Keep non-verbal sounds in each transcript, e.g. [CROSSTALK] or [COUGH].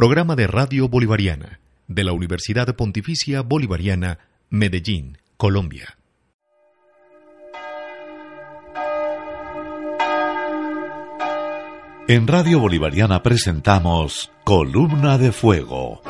Programa de Radio Bolivariana de la Universidad Pontificia Bolivariana, Medellín, Colombia. En Radio Bolivariana presentamos Columna de Fuego.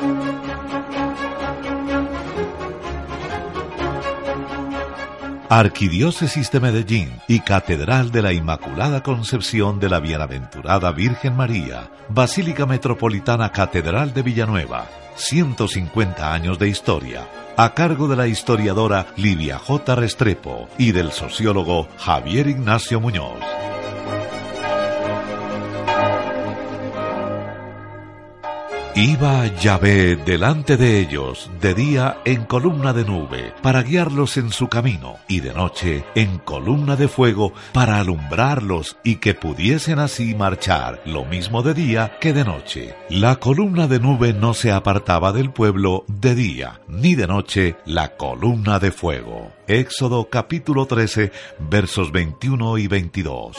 Arquidiócesis de Medellín y Catedral de la Inmaculada Concepción de la Bienaventurada Virgen María, Basílica Metropolitana Catedral de Villanueva, 150 años de historia, a cargo de la historiadora Livia J. Restrepo y del sociólogo Javier Ignacio Muñoz. Iba Yahvé delante de ellos de día en columna de nube para guiarlos en su camino y de noche en columna de fuego para alumbrarlos y que pudiesen así marchar lo mismo de día que de noche. La columna de nube no se apartaba del pueblo de día ni de noche la columna de fuego. Éxodo capítulo 13 versos 21 y 22.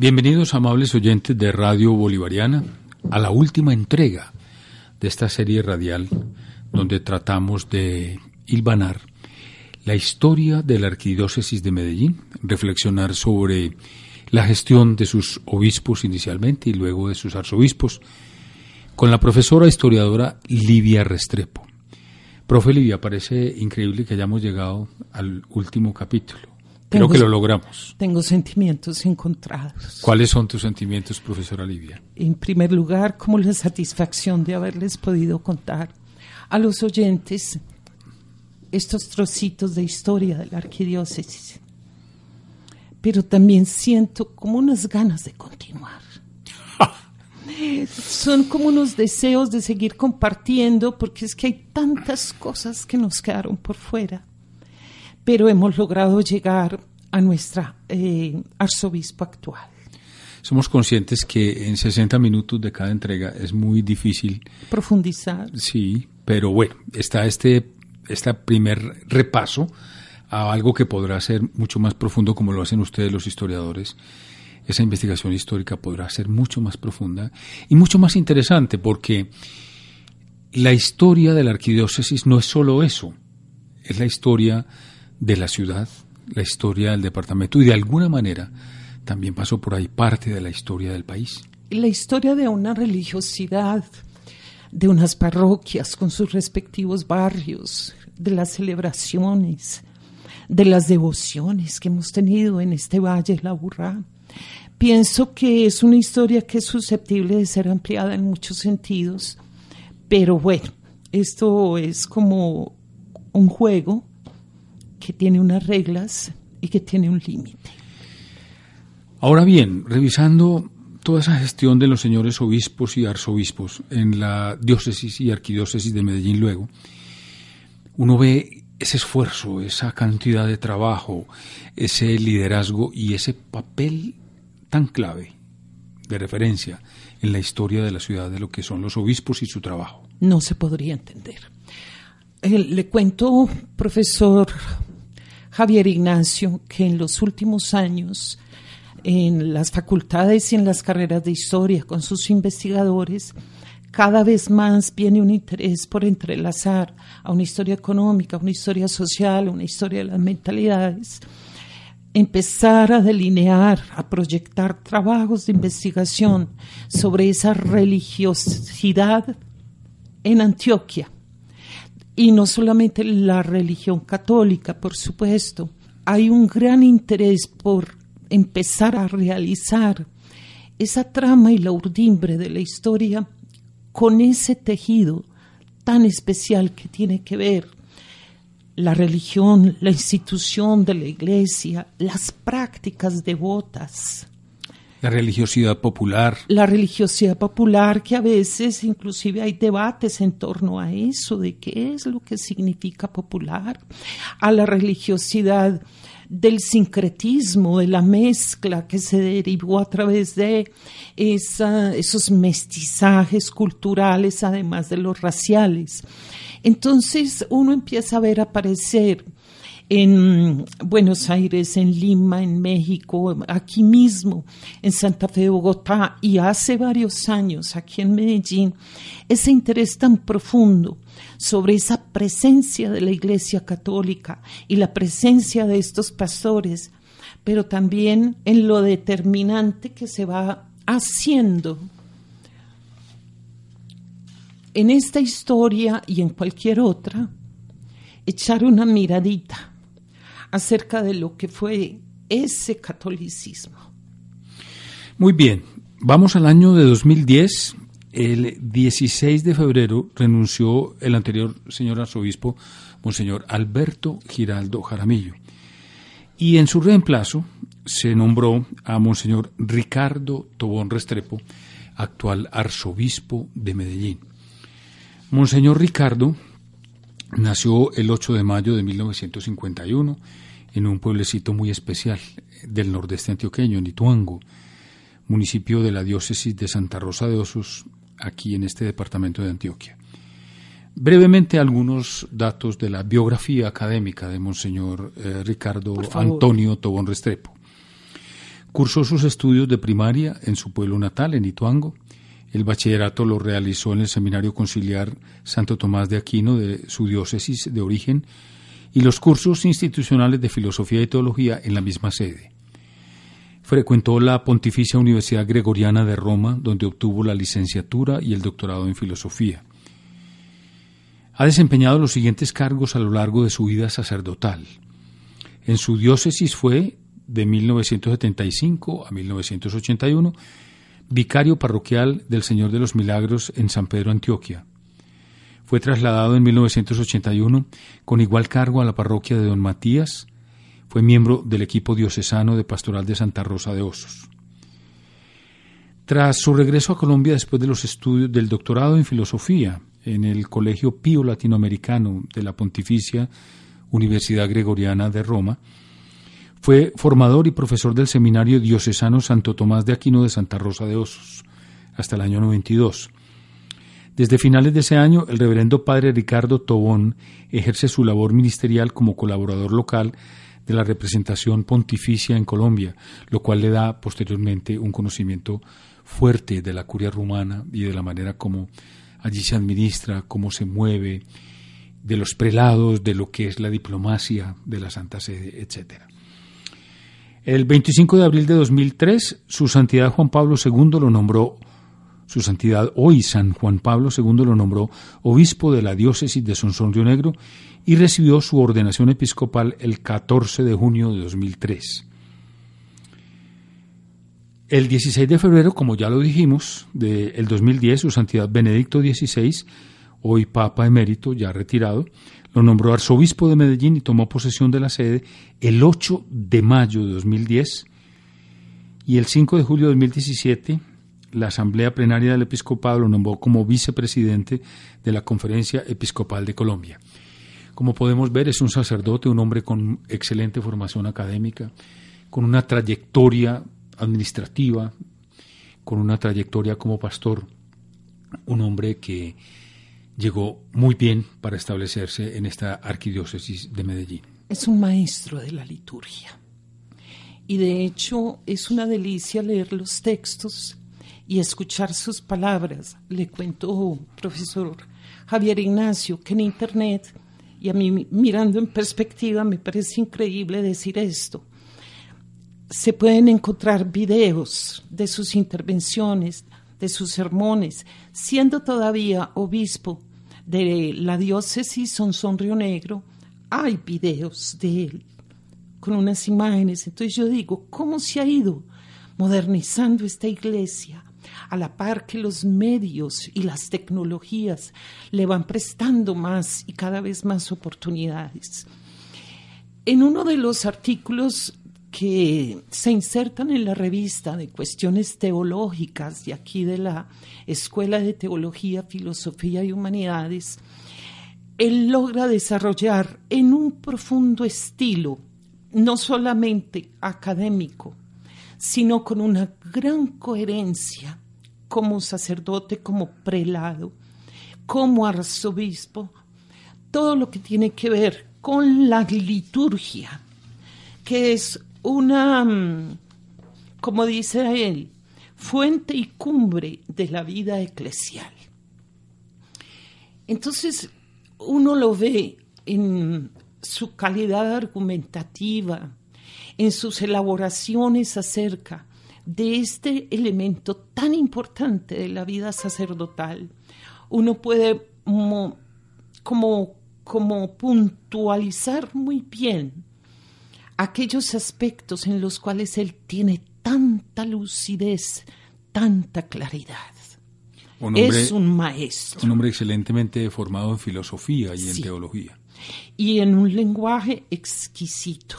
Bienvenidos amables oyentes de Radio Bolivariana a la última entrega de esta serie radial donde tratamos de hilvanar la historia de la Arquidiócesis de Medellín, reflexionar sobre la gestión de sus obispos inicialmente y luego de sus arzobispos, con la profesora historiadora Livia Restrepo. Profe Livia, parece increíble que hayamos llegado al último capítulo. Creo que lo logramos. Tengo sentimientos encontrados. ¿Cuáles son tus sentimientos, profesora Livia? En primer lugar, como la satisfacción de haberles podido contar a los oyentes estos trocitos de historia de la arquidiócesis. Pero también siento como unas ganas de continuar. [LAUGHS] Son como unos deseos de seguir compartiendo porque es que hay tantas cosas que nos quedaron por fuera pero hemos logrado llegar a nuestra eh, arzobispo actual. Somos conscientes que en 60 minutos de cada entrega es muy difícil profundizar. Sí, pero bueno, está este, este primer repaso a algo que podrá ser mucho más profundo como lo hacen ustedes los historiadores. Esa investigación histórica podrá ser mucho más profunda y mucho más interesante porque la historia de la arquidiócesis no es solo eso, es la historia de la ciudad, la historia del departamento y de alguna manera también pasó por ahí parte de la historia del país. La historia de una religiosidad, de unas parroquias con sus respectivos barrios, de las celebraciones, de las devociones que hemos tenido en este valle La Burrá. Pienso que es una historia que es susceptible de ser ampliada en muchos sentidos, pero bueno, esto es como un juego que tiene unas reglas y que tiene un límite. Ahora bien, revisando toda esa gestión de los señores obispos y arzobispos en la diócesis y arquidiócesis de Medellín luego, uno ve ese esfuerzo, esa cantidad de trabajo, ese liderazgo y ese papel tan clave de referencia en la historia de la ciudad de lo que son los obispos y su trabajo. No se podría entender. Eh, le cuento, profesor Javier Ignacio, que en los últimos años en las facultades y en las carreras de historia con sus investigadores, cada vez más viene un interés por entrelazar a una historia económica, una historia social, una historia de las mentalidades, empezar a delinear, a proyectar trabajos de investigación sobre esa religiosidad en Antioquia y no solamente la religión católica, por supuesto. Hay un gran interés por empezar a realizar esa trama y la urdimbre de la historia con ese tejido tan especial que tiene que ver la religión, la institución de la iglesia, las prácticas devotas. La religiosidad popular. La religiosidad popular, que a veces inclusive hay debates en torno a eso, de qué es lo que significa popular. A la religiosidad del sincretismo, de la mezcla que se derivó a través de esos mestizajes culturales, además de los raciales. Entonces uno empieza a ver aparecer en Buenos Aires, en Lima, en México, aquí mismo, en Santa Fe, Bogotá, y hace varios años aquí en Medellín, ese interés tan profundo sobre esa presencia de la Iglesia Católica y la presencia de estos pastores, pero también en lo determinante que se va haciendo en esta historia y en cualquier otra, echar una miradita acerca de lo que fue ese catolicismo. Muy bien, vamos al año de 2010. El 16 de febrero renunció el anterior señor arzobispo, Monseñor Alberto Giraldo Jaramillo. Y en su reemplazo se nombró a Monseñor Ricardo Tobón Restrepo, actual arzobispo de Medellín. Monseñor Ricardo nació el 8 de mayo de 1951 en un pueblecito muy especial del nordeste antioqueño, en Ituango, municipio de la diócesis de Santa Rosa de Osos, aquí en este departamento de Antioquia. Brevemente algunos datos de la biografía académica de Monseñor eh, Ricardo Antonio Tobón Restrepo. Cursó sus estudios de primaria en su pueblo natal, en Ituango, el bachillerato lo realizó en el Seminario Conciliar Santo Tomás de Aquino de su diócesis de origen y los cursos institucionales de Filosofía y Teología en la misma sede. Frecuentó la Pontificia Universidad Gregoriana de Roma, donde obtuvo la licenciatura y el doctorado en Filosofía. Ha desempeñado los siguientes cargos a lo largo de su vida sacerdotal. En su diócesis fue, de 1975 a 1981, vicario parroquial del Señor de los Milagros en San Pedro, Antioquia. Fue trasladado en 1981 con igual cargo a la parroquia de Don Matías. Fue miembro del equipo diocesano de Pastoral de Santa Rosa de Osos. Tras su regreso a Colombia después de los estudios del doctorado en filosofía en el Colegio Pío Latinoamericano de la Pontificia Universidad Gregoriana de Roma, fue formador y profesor del Seminario Diocesano Santo Tomás de Aquino de Santa Rosa de Osos hasta el año 92. Desde finales de ese año, el reverendo padre Ricardo Tobón ejerce su labor ministerial como colaborador local de la representación pontificia en Colombia, lo cual le da posteriormente un conocimiento fuerte de la curia rumana y de la manera como allí se administra, cómo se mueve, de los prelados, de lo que es la diplomacia de la Santa Sede, etcétera. El 25 de abril de 2003, su santidad Juan Pablo II lo nombró, su santidad hoy San Juan Pablo II lo nombró obispo de la diócesis de Sonsón Río Negro y recibió su ordenación episcopal el 14 de junio de 2003. El 16 de febrero, como ya lo dijimos, del 2010, su santidad Benedicto XVI, hoy Papa emérito, ya retirado, lo nombró arzobispo de Medellín y tomó posesión de la sede el 8 de mayo de 2010 y el 5 de julio de 2017 la Asamblea Plenaria del Episcopado lo nombró como vicepresidente de la Conferencia Episcopal de Colombia. Como podemos ver, es un sacerdote, un hombre con excelente formación académica, con una trayectoria administrativa, con una trayectoria como pastor, un hombre que llegó muy bien para establecerse en esta arquidiócesis de Medellín. Es un maestro de la liturgia. Y de hecho es una delicia leer los textos y escuchar sus palabras. Le cuento, profesor Javier Ignacio, que en Internet, y a mí mirando en perspectiva me parece increíble decir esto, se pueden encontrar videos de sus intervenciones, de sus sermones, siendo todavía obispo de la diócesis Son Río Negro, hay videos de él con unas imágenes. Entonces yo digo, ¿cómo se ha ido modernizando esta iglesia? a la par que los medios y las tecnologías le van prestando más y cada vez más oportunidades. En uno de los artículos que se insertan en la revista de cuestiones teológicas de aquí de la Escuela de Teología, Filosofía y Humanidades, él logra desarrollar en un profundo estilo, no solamente académico, sino con una gran coherencia como sacerdote, como prelado, como arzobispo, todo lo que tiene que ver con la liturgia, que es una, mm, como dice él, fuente y cumbre de la vida eclesial. Entonces, uno lo ve en su calidad argumentativa, en sus elaboraciones acerca de este elemento tan importante de la vida sacerdotal. Uno puede como, como puntualizar muy bien aquellos aspectos en los cuales él tiene tanta lucidez, tanta claridad. es un maestro. Un hombre excelentemente formado en filosofía y en teología. Y en un lenguaje exquisito.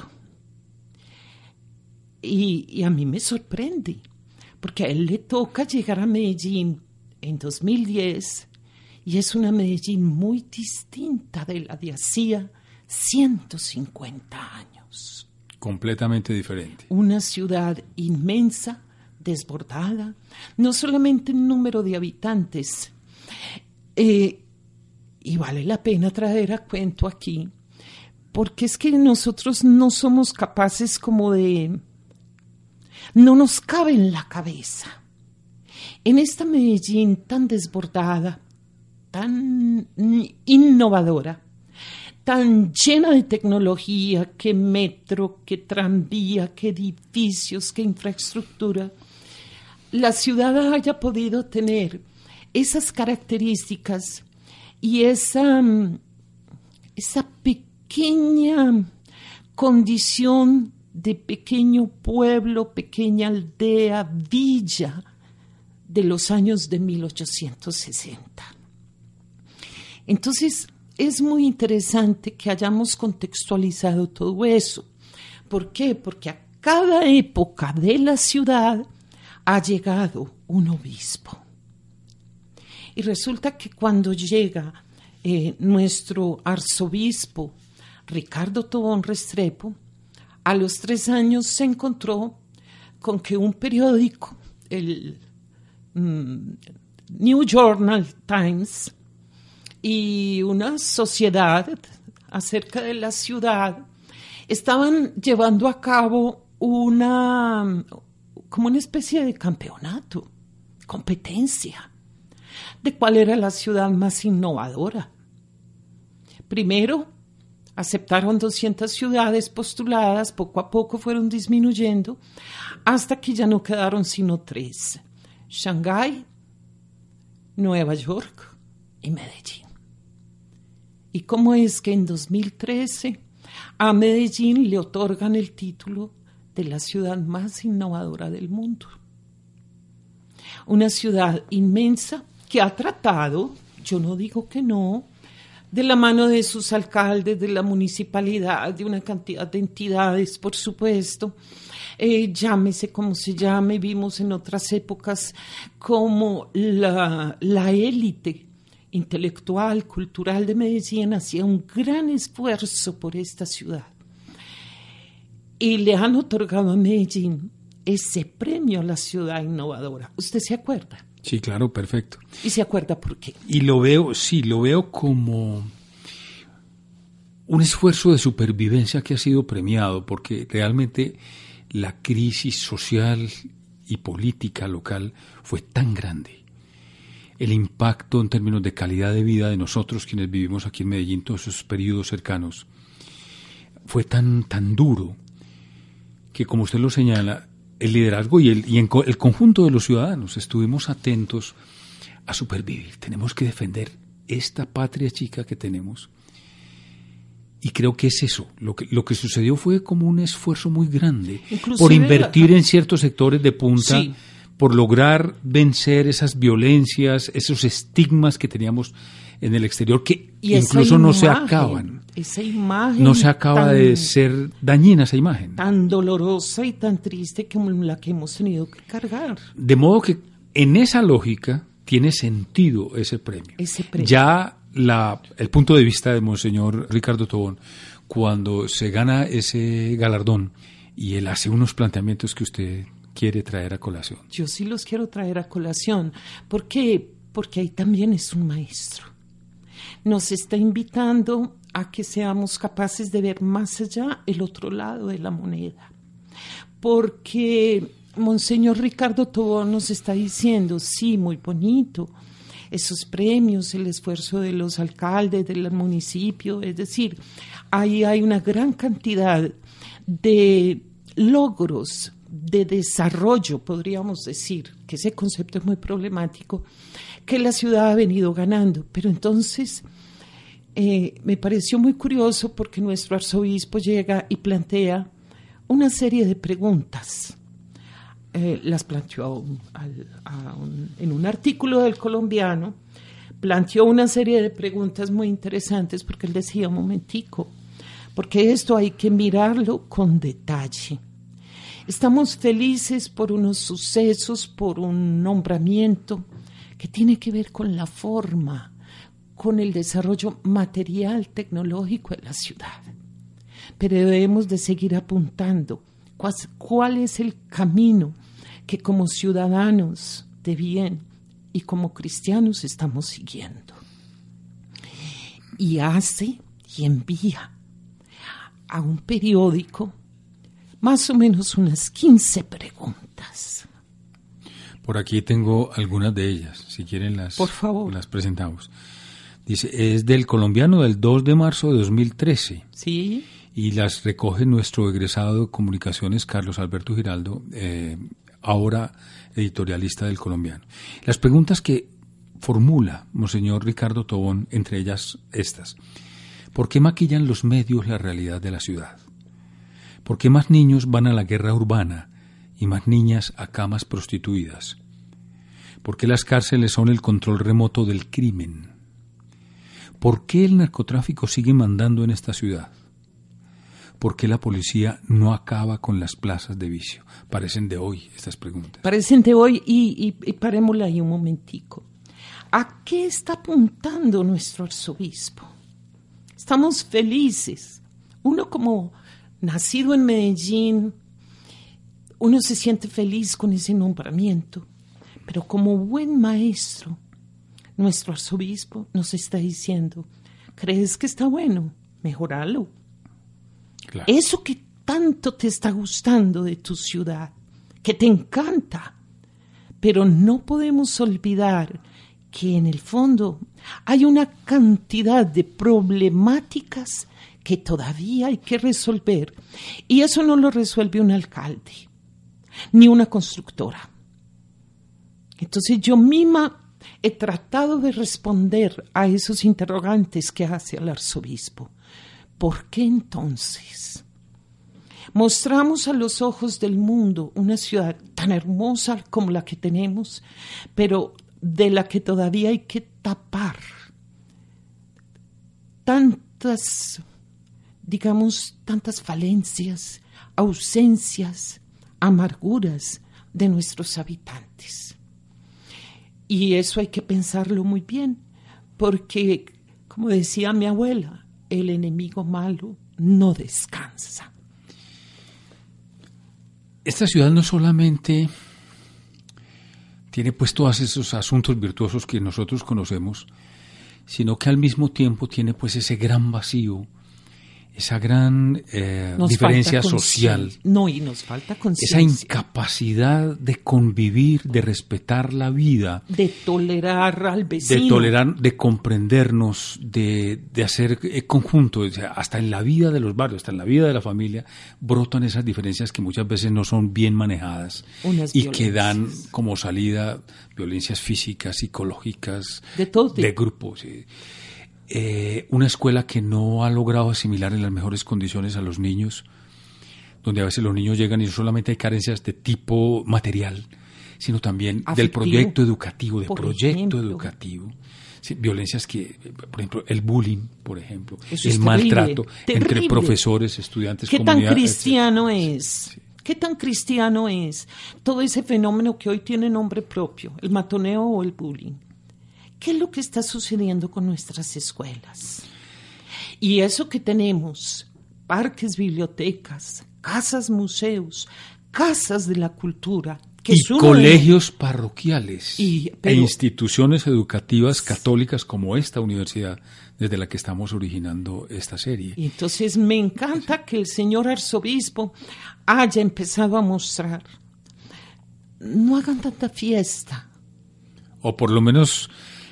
Y, y, a mí me sorprende, porque a él le toca llegar a Medellín en 2010 y es una Medellín muy distinta de la de hacía 150 años. Completamente diferente. Una ciudad inmensa, desbordada, no solamente en número de habitantes, eh, y vale la pena traer a cuento aquí, porque es que nosotros no somos capaces como de... no nos cabe en la cabeza. En esta Medellín tan desbordada, tan innovadora, tan llena de tecnología, que metro, que tranvía, que edificios, que infraestructura, la ciudad haya podido tener esas características y esa, esa pequeña condición de pequeño pueblo, pequeña aldea, villa de los años de 1860. Entonces, es muy interesante que hayamos contextualizado todo eso. ¿Por qué? Porque a cada época de la ciudad ha llegado un obispo. Y resulta que cuando llega eh, nuestro arzobispo Ricardo Tobón Restrepo, a los tres años se encontró con que un periódico, el mm, New Journal Times, y una sociedad acerca de la ciudad estaban llevando a cabo una como una especie de campeonato, competencia de cuál era la ciudad más innovadora. Primero, aceptaron 200 ciudades postuladas, poco a poco fueron disminuyendo, hasta que ya no quedaron sino tres, Shanghái, Nueva York y Medellín. ¿Y cómo es que en 2013 a Medellín le otorgan el título de la ciudad más innovadora del mundo? Una ciudad inmensa que ha tratado, yo no digo que no, de la mano de sus alcaldes, de la municipalidad, de una cantidad de entidades, por supuesto, eh, llámese como se llame, vimos en otras épocas como la, la élite intelectual, cultural de Medellín hacía un gran esfuerzo por esta ciudad. Y le han otorgado a Medellín ese premio a la ciudad innovadora. ¿Usted se acuerda? Sí, claro, perfecto. ¿Y se acuerda por qué? Y lo veo, sí, lo veo como un esfuerzo de supervivencia que ha sido premiado, porque realmente la crisis social y política local fue tan grande el impacto en términos de calidad de vida de nosotros quienes vivimos aquí en Medellín todos esos periodos cercanos fue tan, tan duro que como usted lo señala, el liderazgo y, el, y el conjunto de los ciudadanos estuvimos atentos a supervivir. Tenemos que defender esta patria chica que tenemos. Y creo que es eso. Lo que, lo que sucedió fue como un esfuerzo muy grande por invertir en ciertos sectores de punta por lograr vencer esas violencias, esos estigmas que teníamos en el exterior que incluso no se acaban. Esa imagen. No se acaba de ser dañina esa imagen. Tan dolorosa y tan triste como la que hemos tenido que cargar. De modo que en esa lógica tiene sentido ese premio. Ese premio. Ya la, el punto de vista de Monseñor Ricardo Tobón, cuando se gana ese galardón y él hace unos planteamientos que usted quiere traer a colación. Yo sí los quiero traer a colación. ¿Por qué? Porque ahí también es un maestro nos está invitando a que seamos capaces de ver más allá el otro lado de la moneda. Porque Monseñor Ricardo Tobón nos está diciendo, sí, muy bonito, esos premios, el esfuerzo de los alcaldes del municipio, es decir, ahí hay una gran cantidad de logros de desarrollo, podríamos decir, que ese concepto es muy problemático, que la ciudad ha venido ganando. Pero entonces eh, me pareció muy curioso porque nuestro arzobispo llega y plantea una serie de preguntas. Eh, las planteó en un artículo del colombiano, planteó una serie de preguntas muy interesantes porque él decía, un momentico, porque esto hay que mirarlo con detalle. Estamos felices por unos sucesos, por un nombramiento, que tiene que ver con la forma, con el desarrollo material, tecnológico de la ciudad. Pero debemos de seguir apuntando cuál es el camino que como ciudadanos de bien y como cristianos estamos siguiendo. Y hace y envía a un periódico más o menos unas 15 preguntas. Por aquí tengo algunas de ellas, si quieren las, Por favor. las presentamos. Dice, es del colombiano del 2 de marzo de 2013. Sí. Y las recoge nuestro egresado de comunicaciones, Carlos Alberto Giraldo, eh, ahora editorialista del colombiano. Las preguntas que formula Monseñor Ricardo Tobón, entre ellas estas. ¿Por qué maquillan los medios la realidad de la ciudad? ¿Por qué más niños van a la guerra urbana y más niñas a camas prostituidas? ¿Por qué las cárceles son el control remoto del crimen? ¿Por qué el narcotráfico sigue mandando en esta ciudad? ¿Por qué la policía no acaba con las plazas de vicio? Parecen de hoy estas preguntas. Parecen de hoy y, y, y ahí un momentico. ¿A qué está apuntando nuestro arzobispo? Estamos felices. Uno como nacido en Medellín, uno se siente feliz con ese nombramiento, pero como buen maestro, nuestro arzobispo nos está diciendo, ¿crees que está bueno? Mejoralo. Claro. Eso que tanto te está gustando de tu ciudad, que te encanta, pero no podemos olvidar que en el fondo hay una cantidad de problemáticas que todavía hay que resolver y eso no lo resuelve un alcalde ni una constructora. Entonces yo misma he tratado de responder a esos interrogantes que hace el arzobispo. ¿Por qué entonces mostramos a los ojos del mundo una ciudad tan hermosa como la que tenemos, pero de la que todavía hay que tapar tantas, digamos, tantas falencias, ausencias, amarguras de nuestros habitantes. Y eso hay que pensarlo muy bien, porque, como decía mi abuela, el enemigo malo no descansa. Esta ciudad no solamente tiene pues todos esos asuntos virtuosos que nosotros conocemos, sino que al mismo tiempo tiene pues ese gran vacío, esa gran eh, diferencia social. No, y nos falta esa conciencia. incapacidad de convivir, de respetar la vida, De tolerar al vecino. de tolerar, de comprendernos, de, de hacer eh, conjunto, o sea, hasta en la vida de los barrios, hasta en la vida de la familia, brotan esas diferencias que muchas veces no son bien manejadas Unas y que dan como salida violencias físicas, psicológicas, De todo de grupos. sí. Eh, una escuela que no ha logrado asimilar en las mejores condiciones a los niños, donde a veces los niños llegan y no solamente hay carencias de tipo material, sino también Afectivo. del proyecto educativo, del proyecto ejemplo. educativo. Sí, violencias que, por ejemplo, el bullying, por ejemplo, Eso el maltrato terrible, entre profesores, estudiantes, ¿Qué tan cristiano es? ¿Qué tan cristiano es todo ese fenómeno que hoy tiene nombre propio, el matoneo o el bullying? ¿Qué es lo que está sucediendo con nuestras escuelas? Y eso que tenemos, parques, bibliotecas, casas, museos, casas de la cultura, que y colegios parroquiales Y- e instituciones educativas católicas como esta universidad desde la que estamos originando esta serie. Y entonces me encanta que el señor arzobispo haya empezado a mostrar, no hagan tanta fiesta, O por lo menos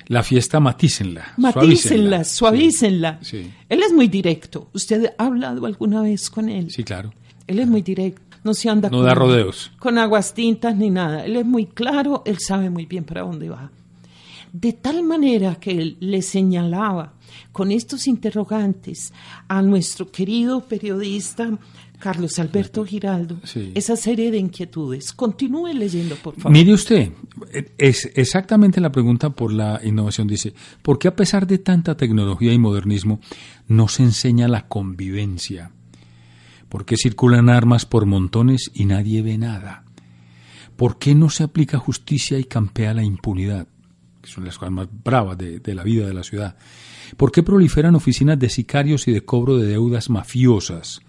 la fiesta matícenla. matícenla, suavícenla. Sí, sí. Él es muy directo. ¿Usted ha hablado alguna vez con él? Sí, claro. Él es muy directo. No se anda No da rodeos. con aguas tintas ni nada. Él es muy claro, él sabe muy bien para dónde va. De tal manera que él le señalaba con estos interrogantes a nuestro querido periodista Carlos Alberto Giraldo Sí. esa serie de inquietudes. Continúe leyendo, por favor. Mire usted, es exactamente la pregunta por la innovación. Dice, ¿por qué a pesar de tanta tecnología y modernismo no se enseña la convivencia? ¿Por qué circulan armas por montones y nadie ve nada? ¿Por qué no se aplica justicia y campea la impunidad? Que son las cosas más bravas de, de la vida de la ciudad. ¿Por qué proliferan oficinas de sicarios y de cobro de deudas mafiosas?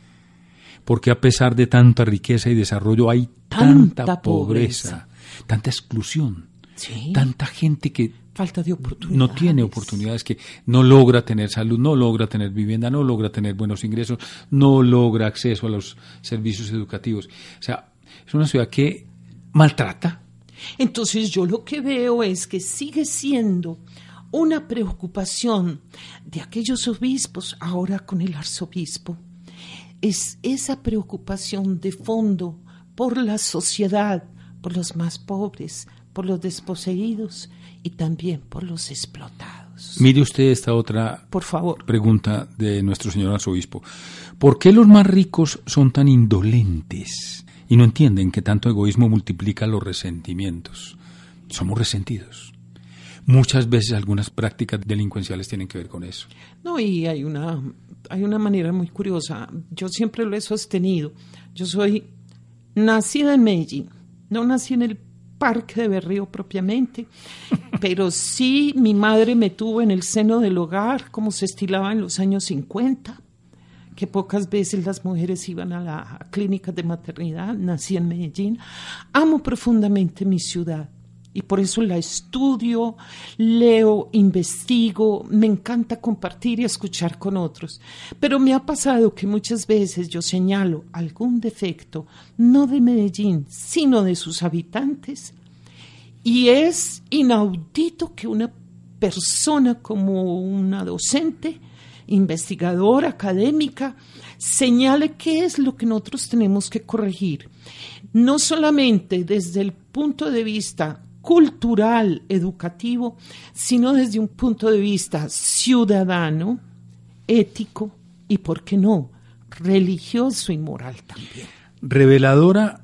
¿Por qué a pesar de tanta riqueza y desarrollo hay tanta, Tanta pobreza, tanta exclusión, Sí. tanta gente que Falta de oportunidades. no tiene oportunidades, que no logra tener salud, no logra tener vivienda, no logra tener buenos ingresos, no logra acceso a los servicios educativos. O sea, es una ciudad que maltrata. Entonces yo lo que veo es que sigue siendo una preocupación de aquellos obispos, ahora con el arzobispo, es esa preocupación de fondo por la sociedad, por los más pobres, por los desposeídos y también por los explotados. Mire usted esta otra Por favor. pregunta de nuestro señor arzobispo. ¿Por qué los más ricos son tan indolentes y no entienden que tanto egoísmo multiplica los resentimientos? Somos resentidos. Muchas veces algunas prácticas delincuenciales tienen que ver con eso. No, y hay una, hay una manera muy curiosa. Yo siempre lo he sostenido. Yo soy nacida en Medellín. No nací en el parque de Berrío propiamente, [LAUGHS] pero sí mi madre me tuvo en el seno del hogar, como se estilaba en los años 50, que pocas veces las mujeres iban a la clínica de maternidad. Nací en Medellín. Amo profundamente mi ciudad y por eso la estudio, leo, investigo, me encanta compartir y escuchar con otros. Pero me ha pasado que muchas veces yo señalo algún defecto, no de Medellín, sino de sus habitantes, y es inaudito que una persona como una docente, investigadora, académica, señale qué es lo que nosotros tenemos que corregir. No solamente desde el punto de vista cultural, educativo, sino desde un punto de vista ciudadano, ético y, ¿por qué no?, religioso y moral también. Reveladora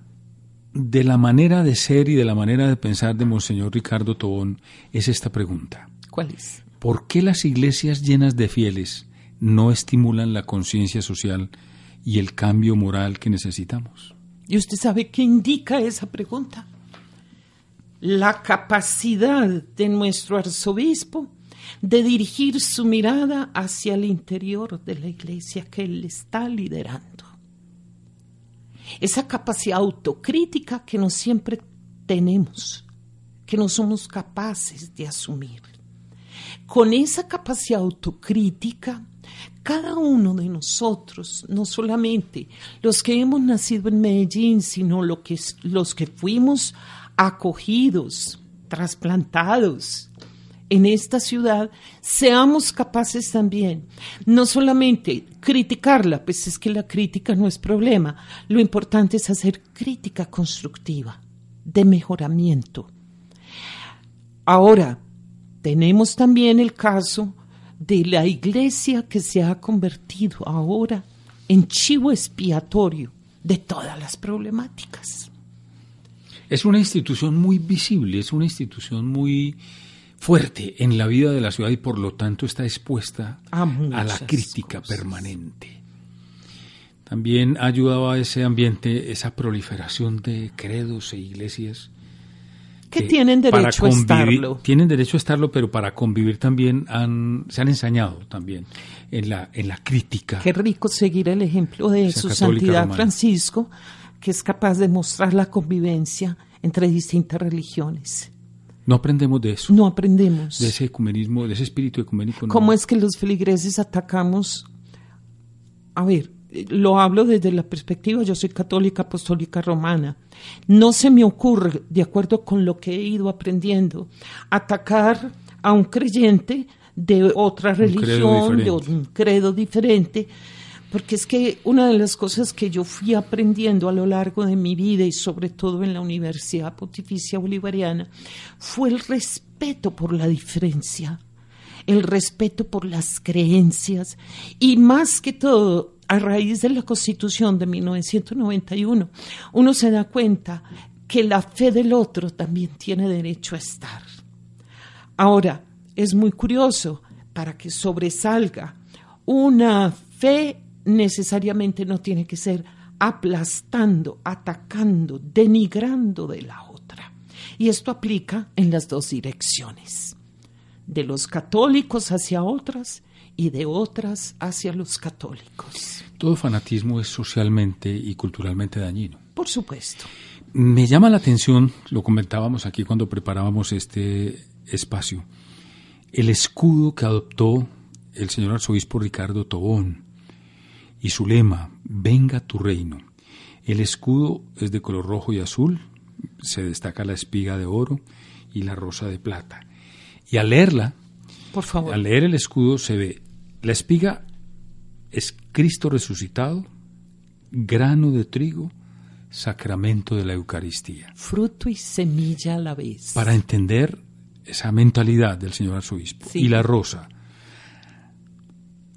de la manera de ser y de la manera de pensar de Monseñor Ricardo Tobón es esta pregunta. ¿Cuál es? ¿Por qué las iglesias llenas de fieles no estimulan la conciencia social y el cambio moral que necesitamos? ¿Y usted sabe qué indica esa pregunta? La capacidad de nuestro arzobispo de dirigir su mirada hacia el interior de la iglesia que él está liderando. Esa capacidad autocrítica que no siempre tenemos, que no somos capaces de asumir. Con esa capacidad autocrítica, cada uno de nosotros, no solamente los que hemos nacido en Medellín, sino que, los que fuimos acogidos, trasplantados en esta ciudad, seamos capaces también, no solamente criticarla, pues es que la crítica no es problema, lo importante es hacer crítica constructiva, de mejoramiento. Ahora, tenemos también el caso de la iglesia que se ha convertido ahora en chivo expiatorio de todas las problemáticas. Es una institución muy visible, es una institución muy fuerte en la vida de la ciudad y por lo tanto está expuesta A la crítica cosas. permanente. También ha ayudado a ese ambiente esa proliferación de credos e iglesias Que que tienen derecho a estarlo. Tienen derecho a estarlo, pero para convivir también han, se han ensañado también en la, en la crítica. Qué rico seguir el ejemplo de Esa su católica santidad romana. Francisco, que es capaz de mostrar la convivencia entre distintas religiones. No aprendemos de eso, No aprendemos de ese ecumenismo, de ese espíritu ecuménico. no. cómo es que los feligreses atacamos. A ver, eh, lo hablo desde la perspectiva, yo soy católica apostólica romana. No se me ocurre, de acuerdo con lo que he ido aprendiendo, atacar a un creyente de otra religión, de un credo diferente, porque es que una de las cosas que yo fui aprendiendo a lo largo de mi vida y sobre todo en la Universidad Pontificia Bolivariana fue el respeto por la diferencia, el respeto por las creencias y más que todo a raíz de la Constitución de 1991 uno se da cuenta que la fe del otro también tiene derecho a estar. Ahora, es muy curioso, para que sobresalga una fe necesariamente no tiene que ser aplastando, atacando, denigrando de la otra. Y esto aplica en las dos direcciones, de los católicos hacia otras y de otras hacia los católicos. Todo fanatismo es socialmente y culturalmente dañino. Por supuesto. Me llama la atención, lo comentábamos aquí cuando preparábamos este espacio, el escudo que adoptó el señor arzobispo Ricardo Tobón y su lema, venga tu reino. El escudo es de color rojo y azul, se destaca la espiga de oro y la rosa de plata. Y al leerla, Por favor. al leer el escudo se ve, la espiga es Cristo resucitado, grano de trigo, sacramento de la Eucaristía. Fruto y semilla a la vez. Para entender esa mentalidad del señor arzobispo. Sí. Y la rosa,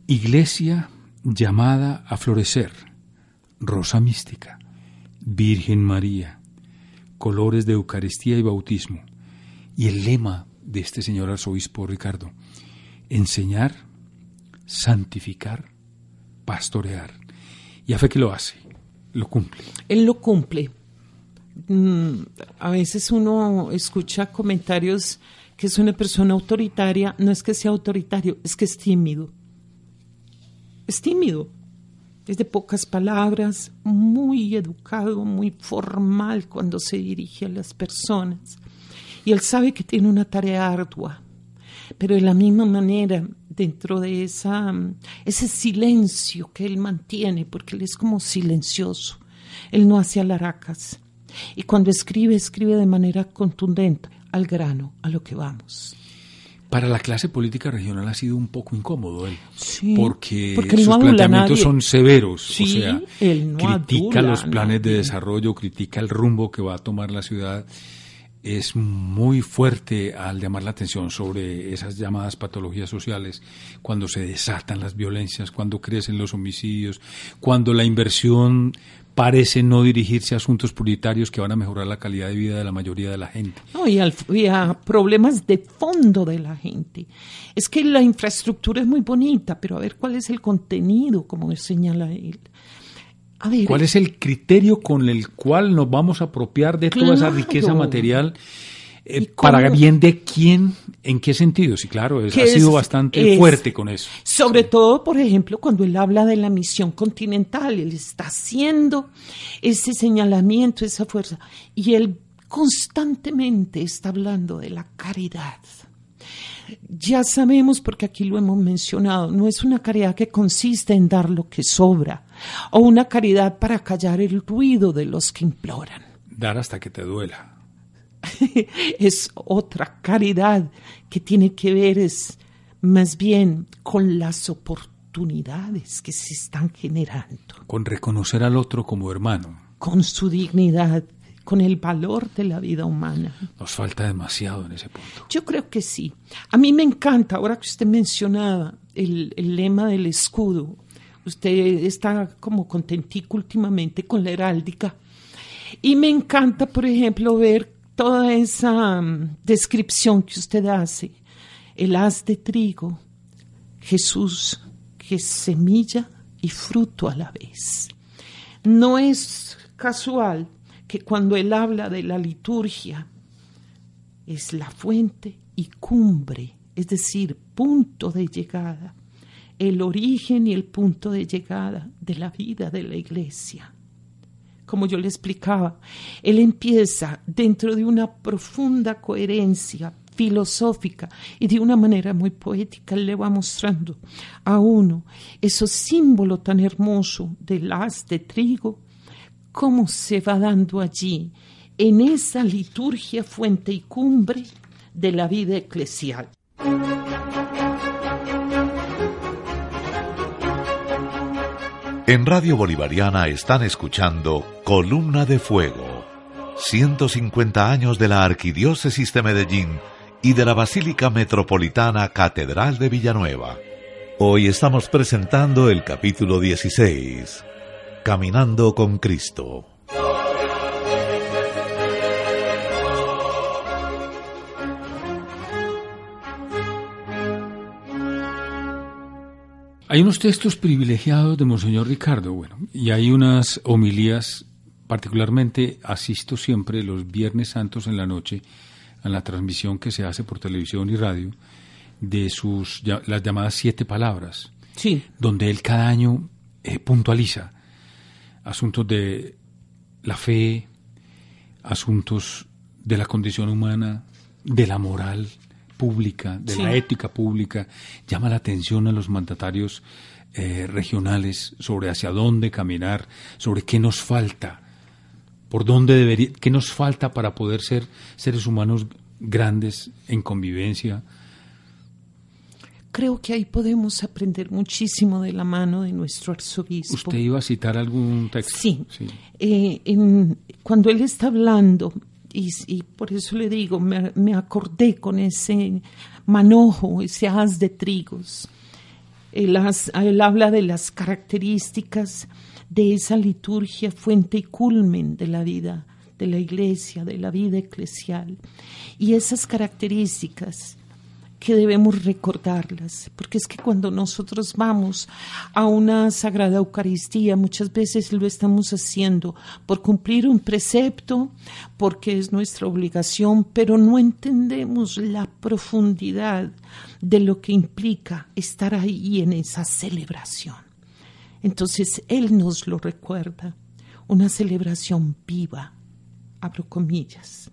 iglesia llamada a florecer, rosa mística, Virgen María, colores de Eucaristía y bautismo. Y el lema de este señor arzobispo Ricardo, enseñar, santificar, pastorear. Y a fe que lo hace, lo cumple. Él lo cumple. Mm, a veces uno escucha comentarios que es una persona autoritaria. No es que sea autoritario, es que es tímido. Es tímido. Es de pocas palabras, muy educado, muy formal cuando se dirige a las personas. Y él sabe que tiene una tarea ardua, pero de la misma manera, dentro de esa, ese silencio que él mantiene, porque él es como silencioso, él no hace alaracas. Y cuando escribe, escribe de manera contundente, al grano, a lo que vamos. Para la clase política regional ha sido un poco incómodo él, Sí, porque, porque él sus no planteamientos son severos, Sí, o sea, él no critica adula los planes de desarrollo, critica el rumbo que va a tomar la ciudad, es muy fuerte al llamar la atención sobre esas llamadas patologías sociales, cuando se desatan las violencias, cuando crecen los homicidios, cuando la inversión parece no dirigirse a asuntos prioritarios que van a mejorar la calidad de vida de la mayoría de la gente. No, y, al- y a problemas de fondo de la gente. Es que la infraestructura es muy bonita, pero a ver cuál es el contenido, como señala él. A ver, ¿Cuál es el criterio con el cual nos vamos a apropiar de toda esa riqueza material? Eh, ¿Y ¿Para bien de quién? ¿En qué sentido? Sí, claro, es- ¿Qué ha sido es- bastante es- fuerte con eso. Sobre todo, por ejemplo, cuando él habla de la misión continental, él está haciendo ese señalamiento, esa fuerza, y él constantemente está hablando de la caridad. Ya sabemos, porque aquí lo hemos mencionado, no es una caridad que consiste en dar lo que sobra, o una caridad para callar el ruido de los que imploran. Dar hasta que te duela. [LAUGHS] es otra caridad que tiene que ver es más bien con las oportunidades que se están generando, Con reconocer al otro como hermano. con su dignidad, con el valor de la vida humana. Nos falta demasiado en ese punto. Yo creo que sí. A mí me encanta, ahora que usted mencionaba el, el lema del escudo, usted está como contentico últimamente con la heráldica. Y me encanta, por ejemplo, ver toda esa mm, descripción que usted hace. El haz de trigo, Jesús, que es semilla y fruto a la vez. No es casual que cuando él habla de la liturgia, es la fuente y cumbre, es decir, punto de llegada, el origen y el punto de llegada de la vida de la iglesia. Como yo le explicaba, él empieza dentro de una profunda coherencia filosófica y de una manera muy poética le va mostrando a uno ese símbolo tan hermoso del haz de trigo, cómo se va dando allí en esa liturgia fuente y cumbre de la vida eclesial. En Radio Bolivariana están escuchando Columna de Fuego, 150 años de la Arquidiócesis de Medellín y de la Basílica Metropolitana Catedral de Villanueva. Hoy estamos presentando el capítulo 16, Caminando con Cristo. Hay unos textos privilegiados de Monseñor Ricardo, bueno, y hay unas homilías, particularmente asisto siempre los Viernes Santos en la noche a la transmisión que se hace por televisión y radio de sus las llamadas siete palabras, sí. donde él cada año eh, puntualiza asuntos de la fe, asuntos de la condición humana, de la moral, pública, de la ética pública, llama la atención a los mandatarios eh, regionales sobre hacia dónde caminar, sobre qué nos falta, por dónde debería, qué nos falta para poder ser seres humanos grandes en convivencia. Creo que ahí podemos aprender muchísimo de la mano de nuestro arzobispo. ¿Usted iba a citar algún texto? Sí. Eh, cuando él está hablando y, por eso le digo, me, acordé con ese manojo, ese haz de trigos. Él, él, habla de las características de esa liturgia, fuente y culmen de la vida de la iglesia, de la vida eclesial. Y esas características que debemos recordarlas, porque es que cuando nosotros vamos a una sagrada Eucaristía, muchas veces lo estamos haciendo por cumplir un precepto, porque es nuestra obligación, pero no entendemos la profundidad de lo que implica estar ahí en esa celebración. Entonces Él nos lo recuerda, una celebración viva, abro comillas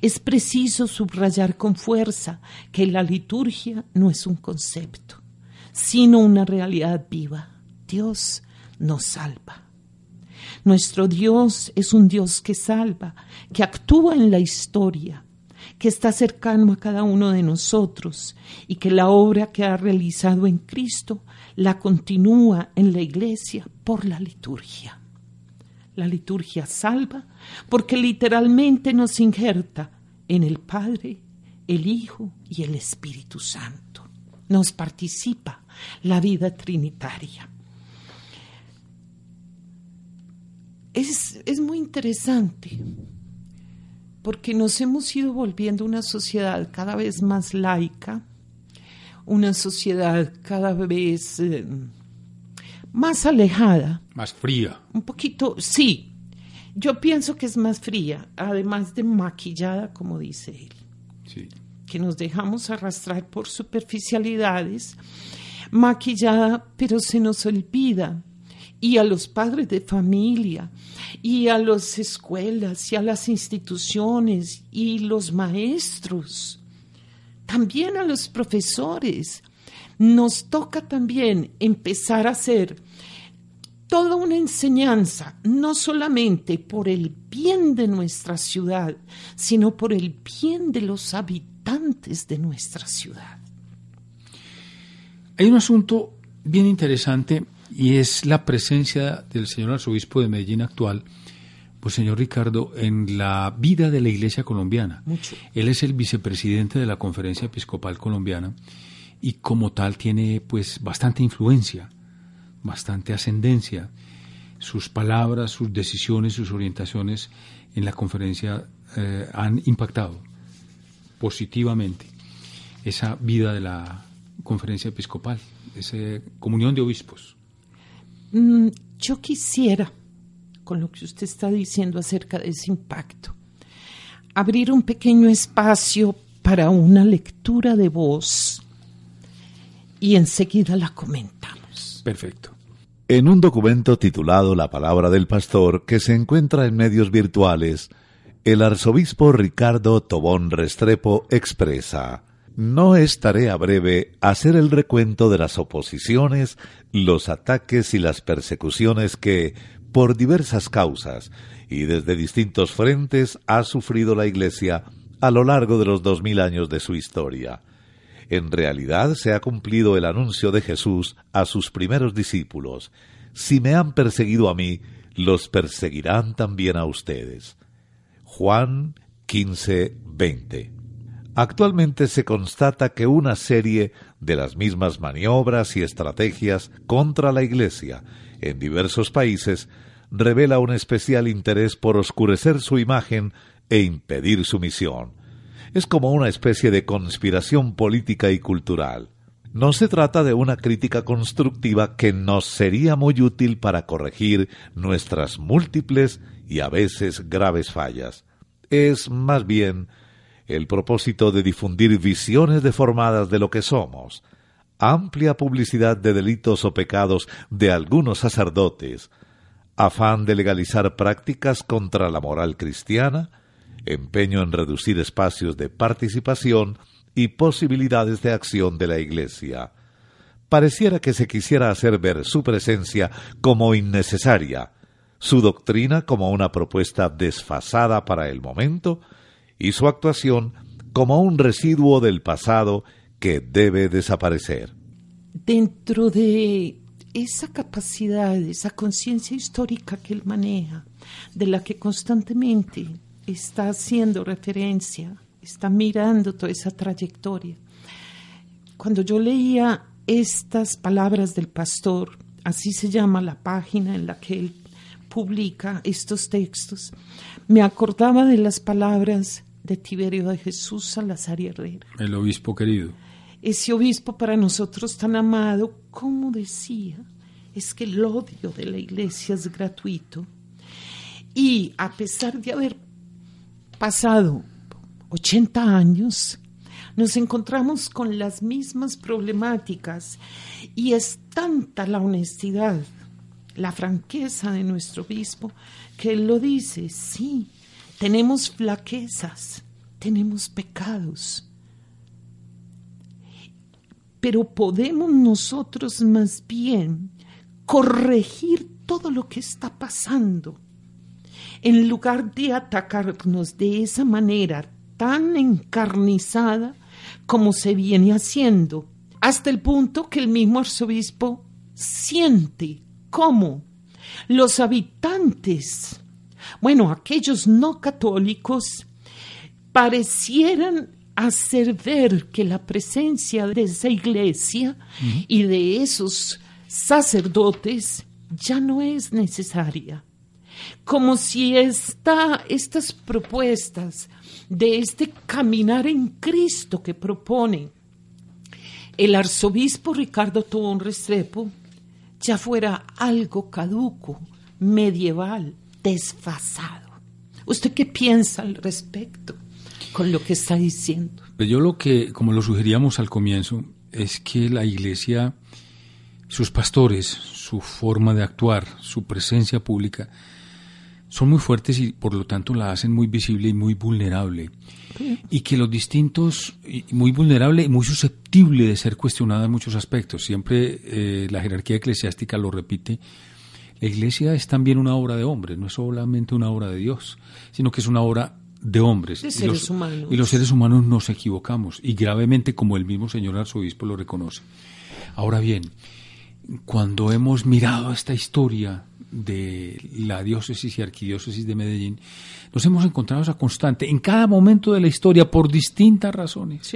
es preciso subrayar con fuerza que la liturgia no es un concepto, sino una realidad viva. Dios nos salva. Nuestro Dios es un Dios que salva, que actúa en la historia, que está cercano a cada uno de nosotros y que la obra que ha realizado en Cristo la continúa en la iglesia por la liturgia. La liturgia salva porque literalmente nos injerta en el Padre, el Hijo y el Espíritu Santo. Nos participa la vida trinitaria. Es, es muy interesante porque nos hemos ido volviendo una sociedad cada vez más laica, una sociedad cada vez... Eh, más alejada. Más fría. Un poquito, sí. Yo pienso que es más fría, además de maquillada, como dice él. Sí. Que nos dejamos arrastrar por superficialidades, maquillada, pero se nos olvida. Y a los padres de familia, y a las escuelas, y a las instituciones, y los maestros, también a los profesores, nos toca también empezar a hacer toda una enseñanza, no solamente por el bien de nuestra ciudad, sino por el bien de los habitantes de nuestra ciudad. Hay un asunto bien interesante y es la presencia del señor arzobispo de Medellín actual, pues señor Ricardo, en la vida de la Iglesia colombiana. Mucho. Él es el vicepresidente de la Conferencia Episcopal Colombiana y como tal tiene pues bastante influencia, bastante ascendencia. sus palabras, sus decisiones, sus orientaciones en la conferencia eh, han impactado positivamente esa vida de la conferencia episcopal, esa comunión de obispos. Mm, yo quisiera, con lo que usted está diciendo acerca de ese impacto, abrir un pequeño espacio para una lectura de voz y enseguida la comentamos. Perfecto. En un documento titulado La palabra del pastor que se encuentra en medios virtuales, el arzobispo Ricardo Tobón Restrepo expresa No es tarea breve hacer el recuento de las oposiciones, los ataques y las persecuciones que, por diversas causas y desde distintos frentes, ha sufrido la Iglesia a lo largo de los dos mil años de su historia. En realidad se ha cumplido el anuncio de Jesús a sus primeros discípulos. Si me han perseguido a mí, los perseguirán también a ustedes. Juan 15, 20. Actualmente se constata que una serie de las mismas maniobras y estrategias contra la Iglesia en diversos países revela un especial interés por oscurecer su imagen e impedir su misión. Es como una especie de conspiración política y cultural. No se trata de una crítica constructiva que nos sería muy útil para corregir nuestras múltiples y a veces graves fallas. Es más bien el propósito de difundir visiones deformadas de lo que somos, amplia publicidad de delitos o pecados de algunos sacerdotes, afán de legalizar prácticas contra la moral cristiana, empeño en reducir espacios de participación y posibilidades de acción de la Iglesia. Pareciera que se quisiera hacer ver su presencia como innecesaria, su doctrina como una propuesta desfasada para el momento y su actuación como un residuo del pasado que debe desaparecer. Dentro de esa capacidad, esa conciencia histórica que él maneja, de la que constantemente está haciendo referencia, está mirando toda esa trayectoria. Cuando yo leía estas palabras del pastor, así se llama la página en la que él publica estos textos, me acordaba de las palabras de Tiberio de Jesús Salazar Herrera. El obispo querido. Ese obispo para nosotros tan amado, como decía, es que el odio de la iglesia es gratuito. Y a pesar de haber pasado 80 años, nos encontramos con las mismas problemáticas y es tanta la honestidad, la franqueza de nuestro obispo, que él lo dice, sí, tenemos flaquezas, tenemos pecados, pero podemos nosotros más bien corregir todo lo que está pasando en lugar de atacarnos de esa manera tan encarnizada como se viene haciendo, hasta el punto que el mismo arzobispo siente cómo los habitantes, bueno, aquellos no católicos, parecieran hacer ver que la presencia de esa iglesia y de esos sacerdotes ya no es necesaria como si esta, estas propuestas de este caminar en Cristo que propone el arzobispo Ricardo Tobón Restrepo ya fuera algo caduco, medieval, desfasado. ¿Usted qué piensa al respecto con lo que está diciendo? Pues yo lo que, como lo sugeríamos al comienzo, es que la iglesia, sus pastores, su forma de actuar, su presencia pública, son muy fuertes y por lo tanto la hacen muy visible y muy vulnerable. Y que los distintos, muy vulnerable y muy susceptible de ser cuestionada en muchos aspectos. Siempre eh, la jerarquía eclesiástica lo repite. La iglesia es también una obra de hombres, no es solamente una obra de Dios, sino que es una obra de hombres. De seres humanos. Y los seres humanos nos equivocamos, y gravemente como el mismo señor arzobispo lo reconoce. Ahora bien, cuando hemos mirado esta historia de la diócesis y arquidiócesis de Medellín, nos hemos encontrado esa constante en cada momento de la historia por distintas razones.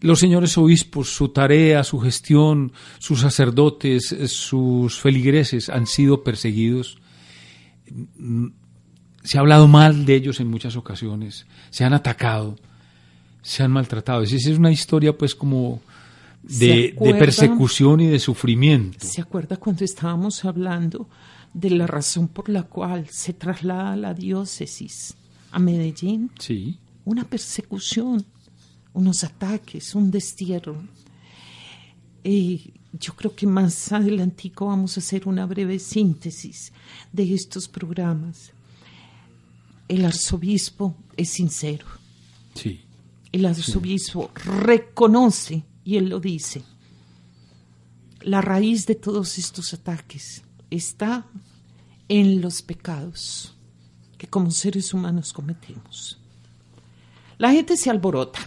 los señores obispos, su tarea, su gestión, sus sacerdotes, sus feligreses han sido perseguidos. Se ha hablado mal de ellos en muchas ocasiones, se han atacado, se han maltratado. Es es una historia pues como de, de persecución y de sufrimiento. ¿Se acuerda cuando estábamos hablando de la razón por la cual se traslada la diócesis a Medellín? Sí. Una persecución unos ataques, un destierro. Y yo creo que más adelantico vamos a hacer una breve síntesis de estos programas. El arzobispo es sincero. Sí. El arzobispo reconoce, y él lo dice, la raíz de todos estos ataques está en los pecados que como seres humanos cometemos. La gente se alborota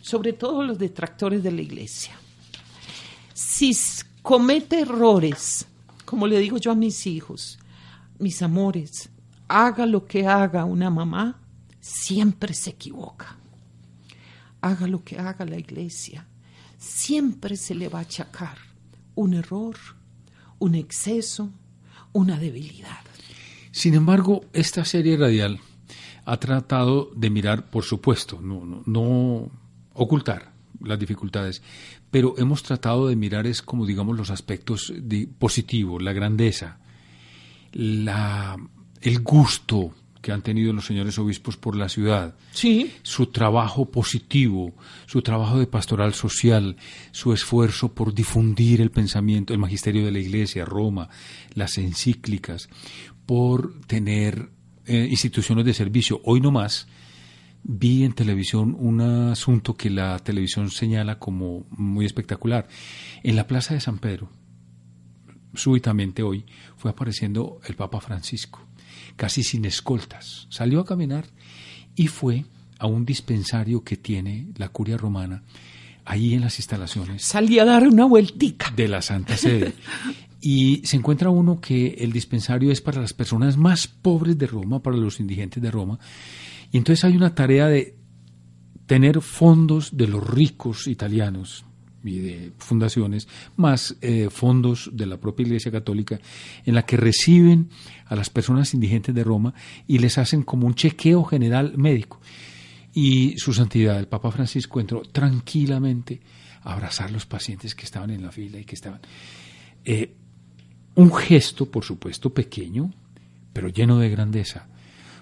sobre todo los detractores de la iglesia. Si comete errores, como le digo yo a mis hijos, mis amores, haga lo que haga una mamá, siempre se equivoca. Haga lo que haga la iglesia, siempre se le va a achacar un error, un exceso, una debilidad. Sin embargo, esta serie radial ha tratado de mirar, por supuesto, no, ocultar las dificultades, pero hemos tratado de mirar es como digamos los aspectos positivos, la grandeza, la, el gusto que han tenido los señores obispos por la ciudad, sí. su trabajo positivo, su trabajo de pastoral social, su esfuerzo por difundir el pensamiento, el magisterio de la Iglesia, Roma, las encíclicas, por tener eh, instituciones de servicio. Hoy no más, vi en televisión un asunto que la televisión señala como muy espectacular. En la Plaza de San Pedro, súbitamente hoy, fue apareciendo el Papa Francisco, casi sin escoltas. Salió a caminar y fue a un dispensario que tiene la curia romana, ahí en las instalaciones. Salía a dar una vueltica. De la Santa Sede. y se encuentra uno que el dispensario es para las personas más pobres de Roma, para los indigentes de Roma, y entonces hay una tarea de tener fondos de los ricos italianos y de fundaciones, más eh, fondos de la propia Iglesia Católica, en la que reciben a las personas indigentes de Roma y les hacen como un chequeo general médico. Y su santidad, el Papa Francisco, entró tranquilamente a abrazar a los pacientes que estaban en la fila y que estaban... Eh, un gesto, por supuesto, pequeño, pero lleno de grandeza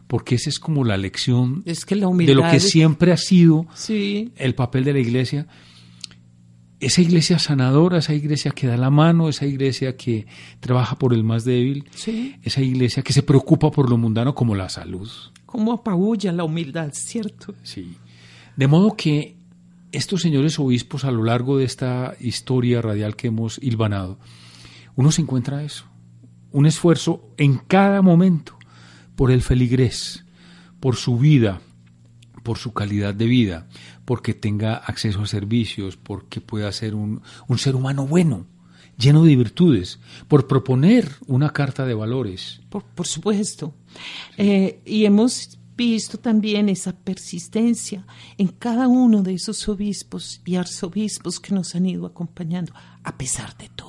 porque esa es como la lección de lo que siempre ha sido el papel de la iglesia. Esa iglesia sanadora, esa iglesia que da la mano, esa iglesia que trabaja por el más débil, esa iglesia que se preocupa por lo mundano como la salud. Como apabulla la humildad, ¿cierto? Sí. De modo que estos señores obispos a lo largo de esta historia radial que hemos hilvanado, uno se encuentra eso, un esfuerzo en cada momento por el feligrés, por su vida, por su calidad de vida, porque tenga acceso a servicios, porque pueda ser un, ser humano bueno, lleno de virtudes, por proponer una carta de valores. Por, supuesto. Eh, y hemos visto también esa persistencia en cada uno de esos obispos y arzobispos que nos han ido acompañando, a pesar de todo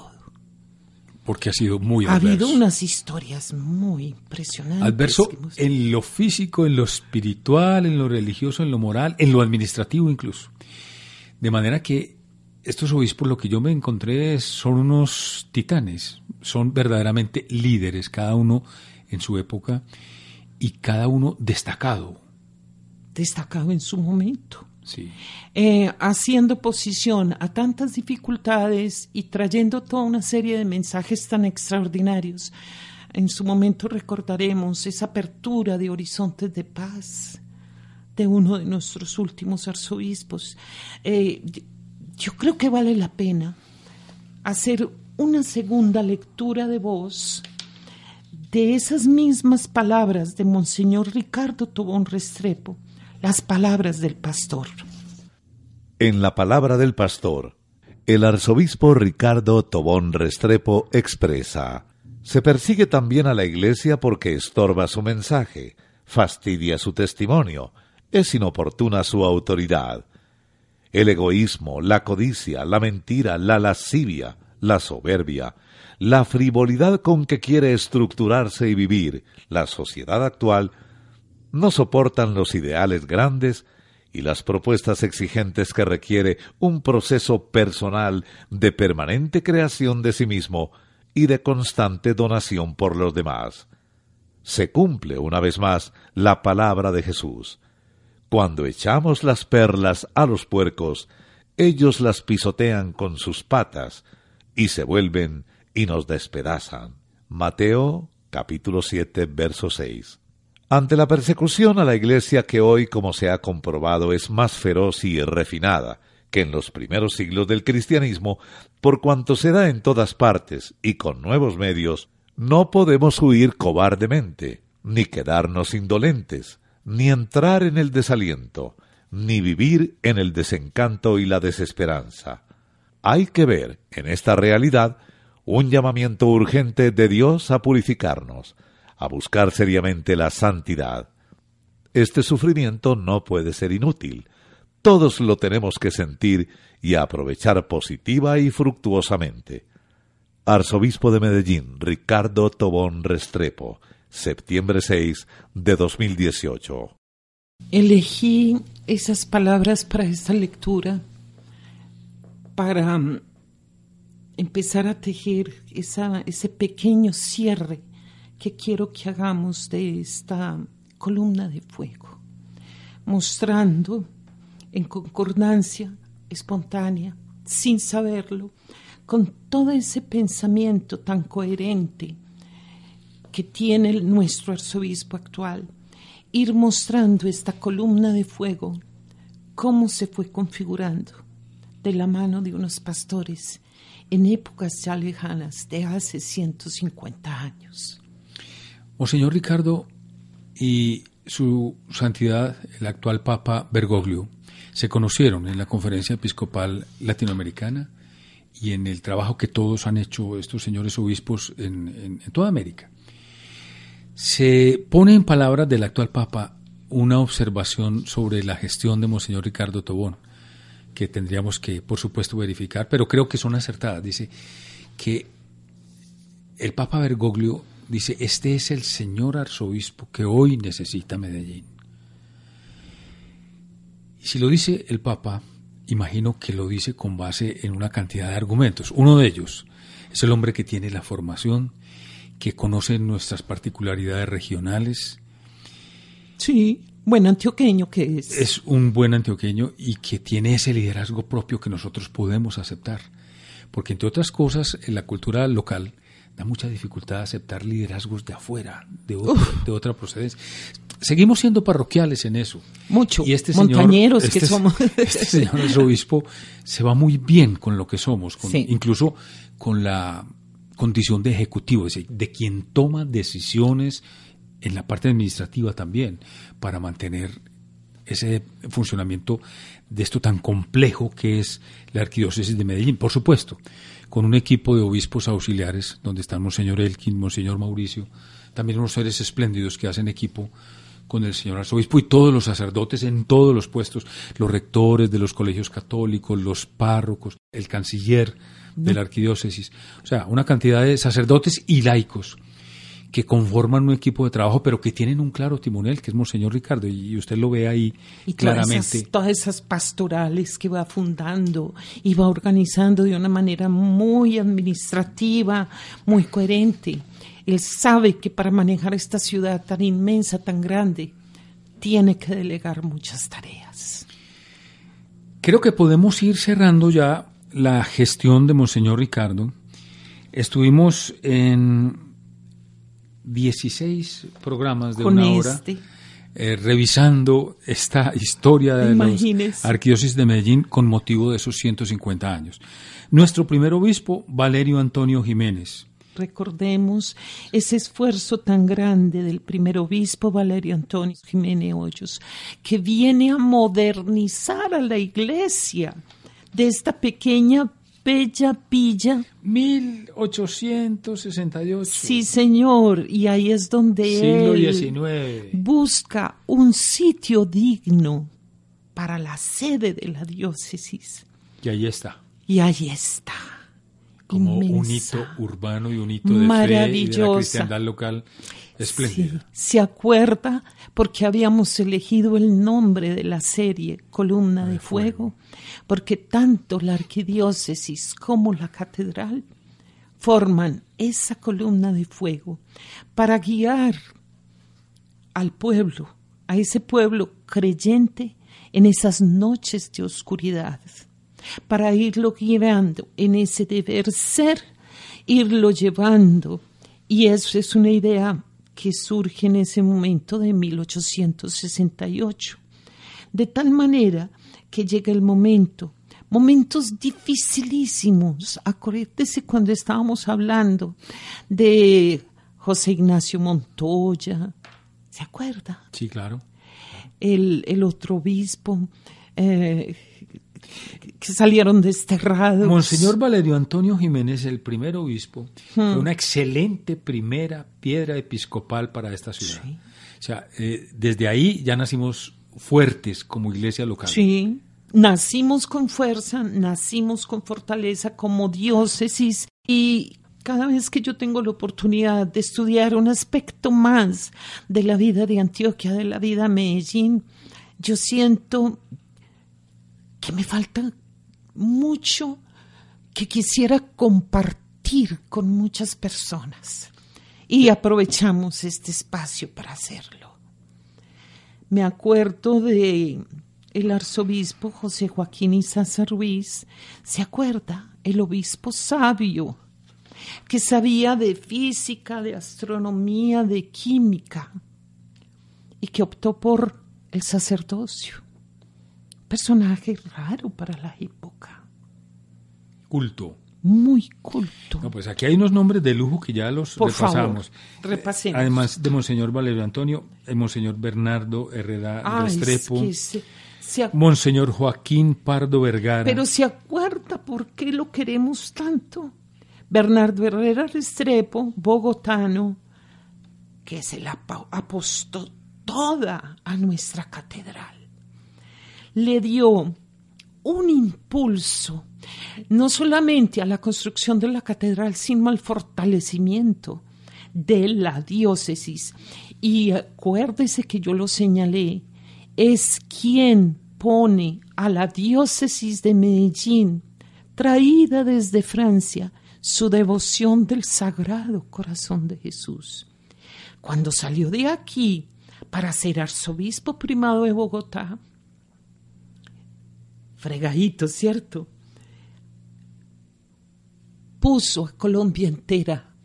porque ha sido muy adverso. Ha habido unas historias muy impresionantes. Adverso en lo físico, en lo espiritual, en lo religioso, en lo moral, en lo administrativo incluso. De manera que estos obispos lo que yo me encontré son unos titanes, son verdaderamente líderes, cada uno en su época y cada uno destacado. Destacado en su momento. Eh, haciendo posición a tantas dificultades y trayendo toda una serie de mensajes tan extraordinarios. En su momento recordaremos esa apertura de horizontes de paz de uno de nuestros últimos arzobispos. Eh, yo creo que vale la pena hacer una segunda lectura de voz de esas mismas palabras de Monseñor Ricardo Tobón Restrepo las palabras del pastor. En la palabra del pastor, el arzobispo Ricardo Tobón Restrepo expresa, se persigue también a la Iglesia porque estorba su mensaje, fastidia su testimonio, es inoportuna su autoridad. el egoísmo, la codicia, la mentira, la lascivia, la soberbia, la frivolidad con que quiere estructurarse y vivir la sociedad actual, no soportan los ideales grandes y las propuestas exigentes que requiere un proceso personal de permanente creación de sí mismo y de constante donación por los demás. Se cumple una vez más la palabra de Jesús. Cuando echamos las perlas a los puercos, ellos las pisotean con sus patas y se vuelven y nos despedazan. Mateo capítulo 7 verso 6. Ante la persecución a la Iglesia que hoy, como se ha comprobado, es más feroz y refinada que en los primeros siglos del cristianismo, por cuanto se da en todas partes y con nuevos medios, no podemos huir cobardemente, ni quedarnos indolentes, ni entrar en el desaliento, ni vivir en el desencanto y la desesperanza. Hay que ver en esta realidad un llamamiento urgente de Dios a purificarnos, a buscar seriamente la santidad. Este sufrimiento no puede ser inútil. Todos lo tenemos que sentir y aprovechar positiva y fructuosamente. Arzobispo de Medellín, Ricardo Tobón Restrepo, septiembre 6 de 2018. Elegí esas palabras para esta lectura para mm, empezar a tejer ese pequeño cierre que quiero que hagamos de esta columna de fuego, mostrando en concordancia espontánea, sin saberlo, con todo ese pensamiento tan coherente que tiene nuestro arzobispo actual, ir mostrando esta columna de fuego, cómo se fue configurando de la mano de unos pastores en épocas ya lejanas de hace 150 años. Monseñor Ricardo y su santidad, el actual Papa Bergoglio, se conocieron en la Conferencia Episcopal Latinoamericana y en el trabajo que todos han hecho estos señores obispos en, toda América. Se pone en palabras del actual Papa una observación sobre la gestión de Monseñor Ricardo Tobón, que tendríamos que, por supuesto, verificar, pero creo que son acertadas. Dice que el Papa Bergoglio dice, este es el señor arzobispo que hoy necesita Medellín. Y si lo dice el Papa, imagino que lo dice con base en una cantidad de argumentos. Uno de ellos es el hombre que tiene la formación, que conoce nuestras particularidades regionales. Sí, buen antioqueño que es. Es un buen antioqueño y que tiene ese liderazgo propio que nosotros podemos aceptar. Porque entre otras cosas, en la cultura local, da mucha dificultad aceptar liderazgos de afuera, de, de otra procedencia. Seguimos siendo parroquiales en eso. Mucho. Y este montañeros que este somos. [LAUGHS] Este señor obispo se va muy bien con lo que somos, incluso con la condición de ejecutivo, es decir, de quien toma decisiones en la parte administrativa también, para mantener ese funcionamiento de esto tan complejo que es la arquidiócesis de Medellín. Por supuesto, con un equipo de obispos auxiliares, donde están Monseñor Elkin, Monseñor Mauricio, también unos seres espléndidos que hacen equipo con el señor arzobispo y todos los sacerdotes en todos los puestos, los rectores de los colegios católicos, los párrocos, el canciller de la arquidiócesis, o sea, una cantidad de sacerdotes y laicos que conforman un equipo de trabajo, pero que tienen un claro timonel, que es Monseñor Ricardo, y usted lo ve ahí y claramente. Todas esas, todas esas pastorales que va fundando y va organizando de una manera muy administrativa, muy coherente. Él sabe que para manejar esta ciudad tan inmensa, tan grande, tiene que delegar muchas tareas. Creo que podemos ir cerrando ya la gestión de Monseñor Ricardo. Estuvimos en 16 programas de una hora este. eh, revisando esta historia de la arquidiócesis de Medellín con motivo de esos 150 años. Nuestro primer obispo, Valerio Antonio Jiménez. Recordemos ese esfuerzo tan grande del primer obispo Valerio Antonio Jiménez Hoyos, que viene a modernizar a la iglesia de esta pequeña Bella Pilla. 1868. Sí, señor, y ahí es donde Siglo él XIX. busca un sitio digno para la sede de la diócesis. Y ahí está. Y ahí está. Como un hito urbano y un hito de fe y de la cristiandad local espléndida. Sí, se acuerda porque habíamos elegido el nombre de la serie Columna de, Fuego, porque tanto la arquidiócesis como la catedral forman esa columna de fuego para guiar al pueblo, a ese pueblo creyente en esas noches de oscuridad, para irlo guiando en ese deber ser, irlo llevando. Y eso es una idea que surge en ese momento de 1868. De tal manera que llega el momento, momentos dificilísimos. Acuérdese cuando estábamos hablando de José Ignacio Montoya, ¿se acuerda? Sí, claro. El, el otro obispo eh, que salieron desterrados. Monseñor Valerio Antonio Jiménez, el primer obispo, fue una excelente primera piedra episcopal para esta ciudad. Sí. O sea, eh, desde ahí ya nacimos fuertes como iglesia local. Sí, nacimos con fuerza, nacimos con fortaleza como diócesis y cada vez que yo tengo la oportunidad de estudiar un aspecto más de la vida de Antioquia, de la vida de Medellín, yo siento que me falta mucho que quisiera compartir con muchas personas y aprovechamos este espacio para hacerlo. Me acuerdo de el arzobispo José Joaquín Izaza Ruiz, ¿se acuerda? El obispo sabio, que sabía de física, de astronomía, de química, y que optó por el sacerdocio. Personaje raro para la época, Culto. muy culto. No, pues aquí hay unos nombres de lujo que ya los Por favor, repasamos. repasemos. Además de Monseñor Valerio Antonio, el Monseñor Bernardo Herrera es Restrepo, que se- se ac- Monseñor Joaquín Pardo Vergara. Pero se acuerda por qué lo queremos tanto. Bernardo Herrera Restrepo, bogotano, que se la apostó toda a nuestra catedral. Le dio un impulso, no solamente a la construcción de la catedral, sino al fortalecimiento de la diócesis. Y acuérdese que yo lo señalé, es quien pone a la diócesis de Medellín, traída desde Francia, su devoción del Sagrado Corazón de Jesús. Cuando salió de aquí para ser arzobispo primado de Bogotá, fregadito, ¿cierto? Puso a Colombia entera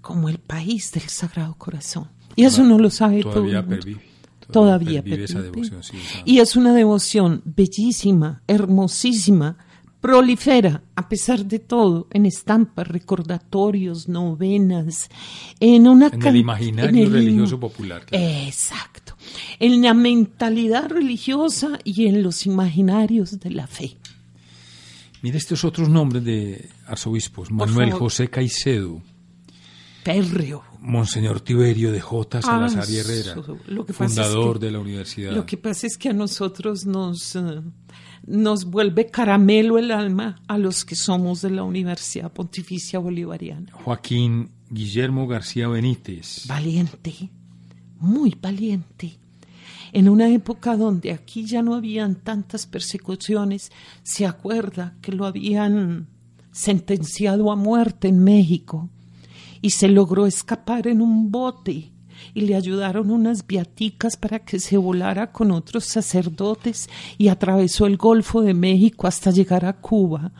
como el país del Sagrado Corazón. Y eso no lo sabe todo todavía el mundo. pervive. Todavía pervive esa pervive. devoción, sí, esa- Y es una devoción bellísima, hermosísima, prolifera, a pesar de todo, en estampas, recordatorios, novenas, en una En el imaginario en el im- religioso popular, claro. Exacto. En la mentalidad religiosa y en los imaginarios de la fe. Mire estos otros nombres de arzobispos. Manuel. José Caicedo, Férreo. Monseñor Tiberio de J. Salazar Ah, Herrera, lo que pasa es fundador que- de la universidad. Lo que pasa es que a nosotros nos, eh, nos vuelve caramelo el alma a los que somos de la Universidad Pontificia Bolivariana. Joaquín Guillermo García Benítez. Valiente, muy valiente. En una época donde aquí ya no habían tantas persecuciones, se acuerda que lo habían sentenciado a muerte en México y se logró escapar en un bote y le ayudaron unas viaticas para que se volara con otros sacerdotes y atravesó el Golfo de México hasta llegar a Cuba.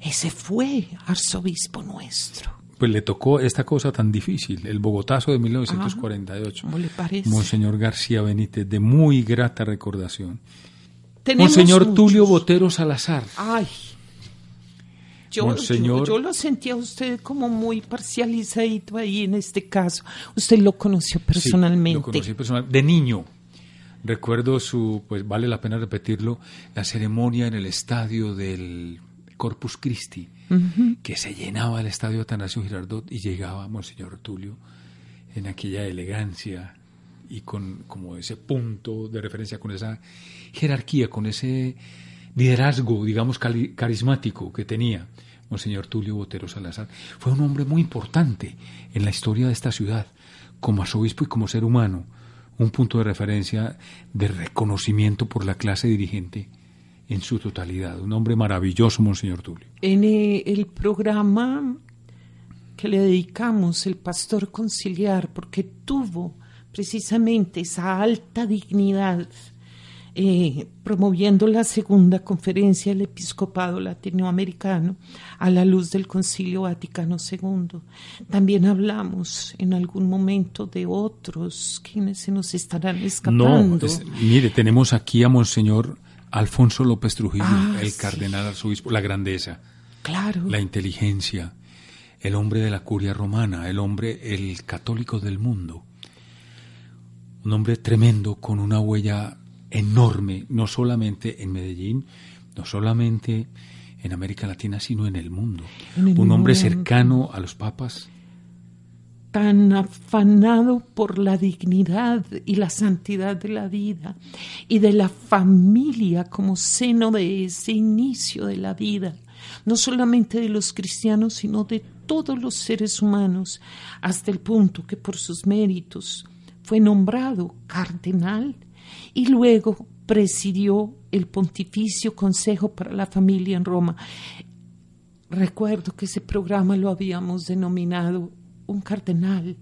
Ese fue arzobispo nuestro. Pues le tocó esta cosa tan difícil, el Bogotazo de 1948. ¿Cómo le parece? Monseñor García Benítez, de muy grata recordación. Monseñor muchos. Tulio Botero Salazar. Ay. Yo, Monseñor- yo, yo lo sentía a usted como muy parcializadito ahí en este caso. Usted lo conoció personalmente. Sí, lo conocí personal- de niño. Recuerdo su, pues vale la pena repetirlo, la ceremonia en el estadio del Corpus Christi, que se llenaba el estadio Atanasio Girardot y llegaba Monseñor Tulio en aquella elegancia y con como ese punto de referencia, con esa jerarquía, con ese liderazgo, digamos, carismático que tenía Monseñor Tulio Botero Salazar. Fue un hombre muy importante en la historia de esta ciudad, como arzobispo y como ser humano, un punto de referencia de reconocimiento por la clase dirigente en su totalidad. Un hombre maravilloso, Monseñor Tulio. En eh, el programa que le dedicamos, el pastor conciliar, porque tuvo precisamente esa alta dignidad eh, promoviendo la segunda conferencia del episcopado latinoamericano a la luz del Concilio Vaticano II. También hablamos en algún momento de otros quienes se nos estarán escapando. No, mire, tenemos aquí a Monseñor Alfonso López Trujillo, ah, el cardenal arzobispo, la grandeza, claro. la inteligencia, el hombre de la curia romana, el hombre, el católico del mundo. Un hombre tremendo con una huella enorme, no solamente en Medellín, no solamente en América Latina, sino en el mundo. Un hombre cercano a los papas. Tan afanado por la dignidad y la santidad de la vida y de la familia como seno de ese inicio de la vida, no solamente de los cristianos, sino de todos los seres humanos, hasta el punto que por sus méritos fue nombrado cardenal y luego presidió el Pontificio Consejo para la Familia en Roma. Recuerdo que ese programa lo habíamos denominado un cardenal,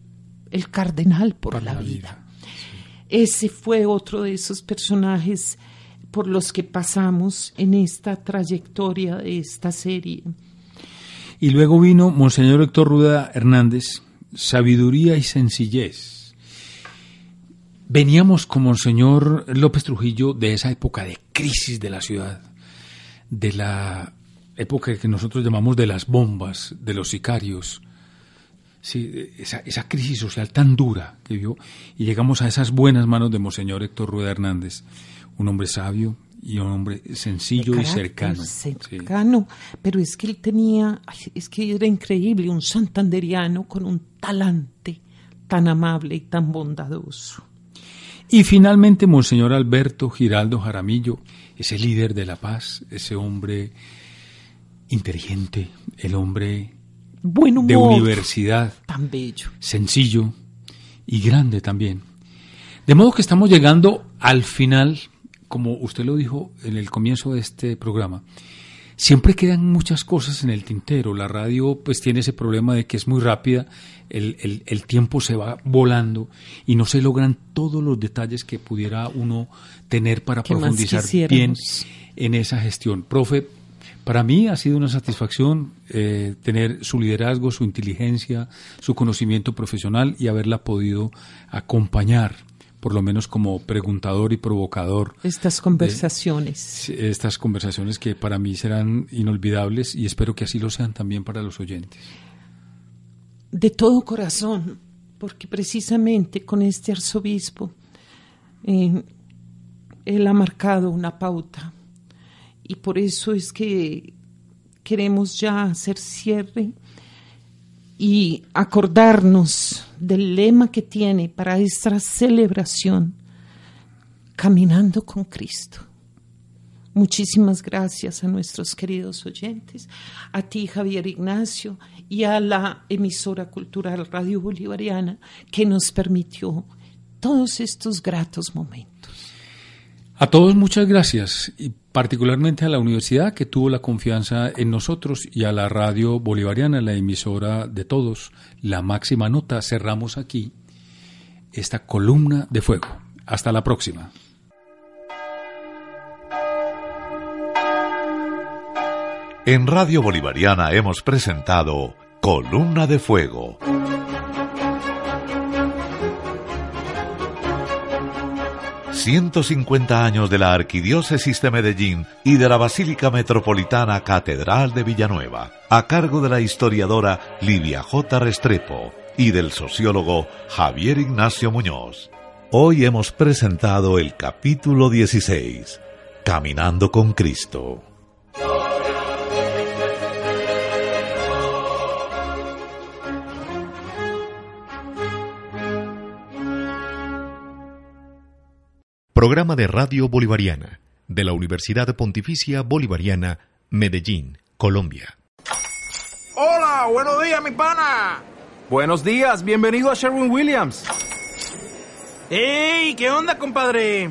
el cardenal por, la, vida. Ese fue otro de esos personajes por los que pasamos en esta trayectoria de esta serie. Y luego vino Monseñor Héctor Ruda Hernández, Sabiduría y Sencillez Veníamos como el señor López Trujillo de esa época de crisis de la ciudad, de la época que nosotros llamamos de las bombas, de los sicarios, sí, esa, esa, crisis social tan dura que vio, y llegamos a esas buenas manos de Monseñor Héctor Rueda Hernández, un hombre sabio y un hombre sencillo y cercano. Cercano, pero es que él tenía, es que era increíble, un santanderiano con un talante tan amable y tan bondadoso. Y finalmente, Monseñor Alberto Giraldo Jaramillo, ese líder de la paz, ese hombre inteligente, el hombre de universidad, tan bello, sencillo y grande también. De modo que estamos llegando al final, como usted lo dijo en el comienzo de este programa, siempre quedan muchas cosas en el tintero. La radio pues tiene ese problema de que es muy rápida, el, el, tiempo se va volando y no se logran todos los detalles que pudiera uno tener para profundizar bien en esa gestión. Profe, para mí ha sido una satisfacción eh, tener su liderazgo, su inteligencia, su conocimiento profesional y haberla podido acompañar por lo menos como preguntador y provocador. Estas conversaciones. estas conversaciones que para mí serán inolvidables y espero que así lo sean también para los oyentes. De todo corazón, porque precisamente con este arzobispo eh, él ha marcado una pauta y por eso es que queremos ya hacer cierre y acordarnos del lema que tiene para esta celebración, caminando con Cristo. Muchísimas gracias a nuestros queridos oyentes, a ti Javier Ignacio y a la emisora cultural Radio Bolivariana que nos permitió todos estos gratos momentos. A todos muchas gracias y particularmente a la universidad que tuvo la confianza en nosotros y a la radio bolivariana, la emisora de todos, la máxima nota. Cerramos aquí esta columna de fuego. Hasta la próxima. En Radio Bolivariana hemos presentado Columna de Fuego. 150 años de la Arquidiócesis de Medellín y de la Basílica Metropolitana Catedral de Villanueva, a cargo de la historiadora Livia J. Restrepo y del sociólogo Javier Ignacio Muñoz. Hoy hemos presentado el capítulo 16, Caminando con Cristo. Programa de Radio Bolivariana de la Universidad Pontificia Bolivariana, Medellín, Colombia. Hola, buenos días, mi pana. Buenos días, bienvenido a Sherwin Williams. ¡Ey! ¿Qué onda, compadre?